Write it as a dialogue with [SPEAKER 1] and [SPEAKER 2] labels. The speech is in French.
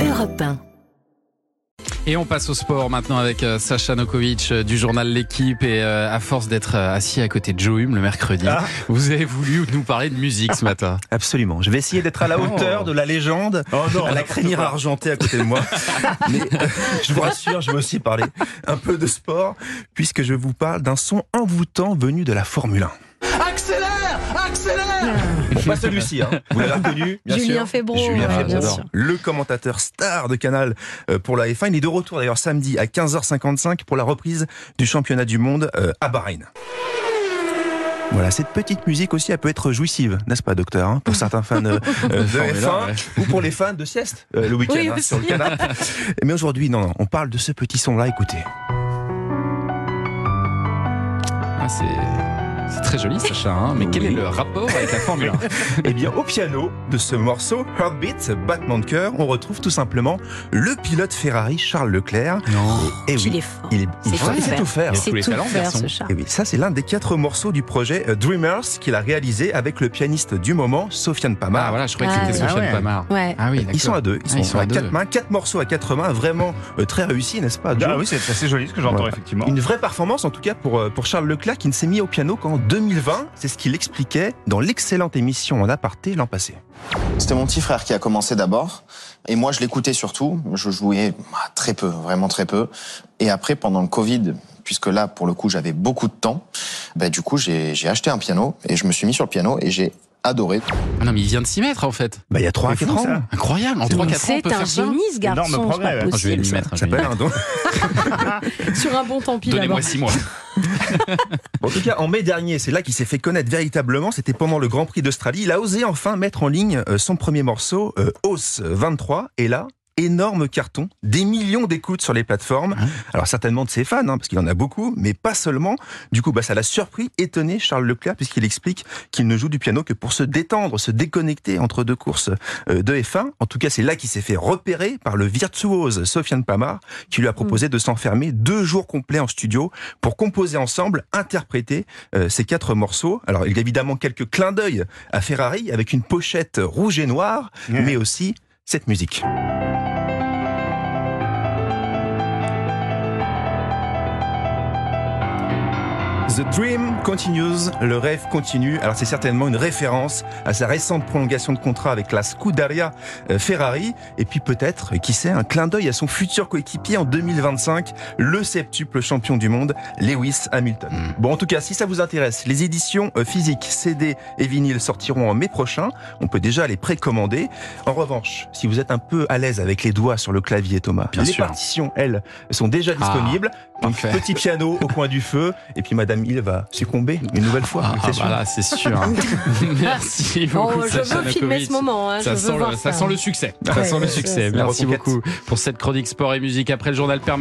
[SPEAKER 1] Europe 1.
[SPEAKER 2] Et on passe au sport maintenant avec euh, Sacha Nokovic euh, du journal L'équipe et euh, à force d'être assis à côté de Joe Hume le mercredi,
[SPEAKER 3] Ah.
[SPEAKER 2] vous avez voulu nous parler de musique ce matin.
[SPEAKER 3] Absolument. Je vais essayer d'être à la hauteur de la légende,
[SPEAKER 4] Oh non,
[SPEAKER 3] à la crinière argentée à côté de moi. Mais euh, je vous rassure, je vais aussi parler un peu de sport, puisque je vous parle d'un son envoûtant venu de la Formule 1. Pas celui-ci, hein. vous l'avez reconnu, bien
[SPEAKER 5] Julien. Febro,
[SPEAKER 3] Julien
[SPEAKER 5] ouais,
[SPEAKER 3] Febro,
[SPEAKER 5] bien sûr.
[SPEAKER 3] le commentateur star de Canal euh, pour la F1. Il est de retour d'ailleurs samedi à 15h55 pour la reprise du championnat du monde euh, à Bahreïn. Voilà, cette petite musique aussi, elle peut être jouissive, n'est-ce pas, docteur hein, Pour certains fans euh, euh, de
[SPEAKER 2] Formule
[SPEAKER 3] F1
[SPEAKER 2] un, ouais.
[SPEAKER 3] ou pour les fans de sieste euh, le week-end
[SPEAKER 5] Oui,
[SPEAKER 3] hein,
[SPEAKER 5] aussi.
[SPEAKER 3] sur le canapé. Mais aujourd'hui, non, non, on parle de ce petit son-là. Écoutez,
[SPEAKER 2] Ah, c'est c'est très joli Sacha, hein, mais quel
[SPEAKER 3] Oui.
[SPEAKER 2] est le rapport avec la Formule 1
[SPEAKER 3] eh bien, au piano de ce morceau, Heartbeat, battement de cœur, on retrouve tout simplement le pilote Ferrari Charles Leclerc.
[SPEAKER 2] Non.
[SPEAKER 3] Et
[SPEAKER 5] Qu'il
[SPEAKER 3] oui,
[SPEAKER 5] est fort.
[SPEAKER 3] il, est, il, il sait
[SPEAKER 5] faire.
[SPEAKER 3] tout faire.
[SPEAKER 2] Il
[SPEAKER 5] C'est
[SPEAKER 2] tous les
[SPEAKER 5] tout
[SPEAKER 2] talents,
[SPEAKER 5] ce chat.
[SPEAKER 3] Et oui, ça c'est l'un des quatre morceaux du projet euh, Dreamers qu'il a réalisé avec le pianiste du moment, Sofiane Pamar.
[SPEAKER 2] Ah voilà, je croyais que
[SPEAKER 5] Ah,
[SPEAKER 2] c'était
[SPEAKER 5] ouais.
[SPEAKER 2] Sofiane
[SPEAKER 4] Ah ouais.
[SPEAKER 2] Pamar.
[SPEAKER 5] Ouais.
[SPEAKER 2] Ah oui,
[SPEAKER 3] Ils sont à deux, ils
[SPEAKER 2] Ah,
[SPEAKER 3] sont,
[SPEAKER 2] ils sont
[SPEAKER 3] à
[SPEAKER 2] à deux.
[SPEAKER 3] quatre mains, quatre morceaux à quatre mains, vraiment euh, très réussi, n'est-ce pas Joe?
[SPEAKER 4] Ah oui, c'est assez joli ce que j'entends
[SPEAKER 3] Voilà.
[SPEAKER 4] effectivement.
[SPEAKER 3] Une vraie performance en tout cas pour, euh, pour Charles Leclerc qui ne s'est mis au piano qu'en 2020. C'est ce qu'il expliquait dans l'excellente émission en aparté l'an passé.
[SPEAKER 6] C'était mon petit frère qui a commencé d'abord. Et moi, je l'écoutais surtout. Je jouais bah, très peu, vraiment très peu. Et après, pendant le Covid, puisque là, pour le coup, j'avais beaucoup de temps, bah, du coup, j'ai acheté un piano et je me suis mis sur le piano et j'ai adoré.
[SPEAKER 2] Ah non, mais il vient de s'y mettre en fait.
[SPEAKER 3] Bah, il y a 3 à
[SPEAKER 4] C'est
[SPEAKER 3] 4
[SPEAKER 4] fou,
[SPEAKER 3] ans.
[SPEAKER 4] ça.
[SPEAKER 2] Incroyable, en 3-4 ans,
[SPEAKER 5] C'est un génie, ce garçon.
[SPEAKER 4] Énorme progrès,
[SPEAKER 5] pas
[SPEAKER 2] Je vais
[SPEAKER 5] ça.
[SPEAKER 3] Ça un don.
[SPEAKER 5] Sur un bon tapis
[SPEAKER 2] Donnez-moi
[SPEAKER 5] là-bas.
[SPEAKER 2] 6 mois.
[SPEAKER 3] En tout cas, en mai dernier, c'est là qu'il s'est fait connaître véritablement. C'était pendant le Grand Prix d'Australie. Il a osé enfin mettre en ligne euh, son premier morceau, euh, Os 23. Et là, énorme carton, des millions d'écoutes sur les plateformes. Alors certainement de ses fans, hein, parce qu'il en a beaucoup, mais pas seulement. Du coup, bah, ça l'a surpris, étonné Charles Leclerc, puisqu'il explique qu'il ne joue du piano que pour se détendre, se déconnecter entre deux courses euh, de F1. En tout cas, c'est là qu'il s'est fait repérer par le virtuose Sofiane Pamar, qui lui a proposé de s'enfermer deux jours complets en studio pour composer ensemble, interpréter euh, ces quatre morceaux. Alors, il y a évidemment quelques clins d'œil à Ferrari avec une pochette rouge et noire, mais aussi cette musique. The Dream Continues, le rêve continue. Alors c'est certainement une référence à sa récente prolongation de contrat avec la Scuderia euh, Ferrari. Et puis peut-être, qui sait, un clin d'œil à son futur coéquipier en 2025, le septuple champion du monde, Lewis Hamilton.
[SPEAKER 2] Mm.
[SPEAKER 3] Bon, en tout cas, si ça vous intéresse, les éditions euh, physiques CD et vinyle sortiront en mai prochain. On peut déjà les précommander. En revanche, si vous êtes un peu à l'aise avec les doigts sur le clavier, Thomas,
[SPEAKER 2] Bien
[SPEAKER 3] les
[SPEAKER 2] sûr.
[SPEAKER 3] partitions, elles, sont déjà disponibles. Donc,
[SPEAKER 2] parfait.
[SPEAKER 3] petit piano au coin du feu. Et puis Madame Hill va succomber une nouvelle fois.
[SPEAKER 2] Ah,
[SPEAKER 3] c'est
[SPEAKER 2] ah,
[SPEAKER 3] sûr.
[SPEAKER 2] voilà, c'est sûr. Merci beaucoup.
[SPEAKER 5] Oh, je
[SPEAKER 2] Sacha
[SPEAKER 5] veux filmer ce moment. hein,
[SPEAKER 2] Ça
[SPEAKER 5] je veux
[SPEAKER 2] sent,
[SPEAKER 5] voir
[SPEAKER 2] le, ça
[SPEAKER 5] ça.
[SPEAKER 2] sent le succès. Ça sent le succès. Merci beaucoup pour cette chronique sport et musique après le journal permanent.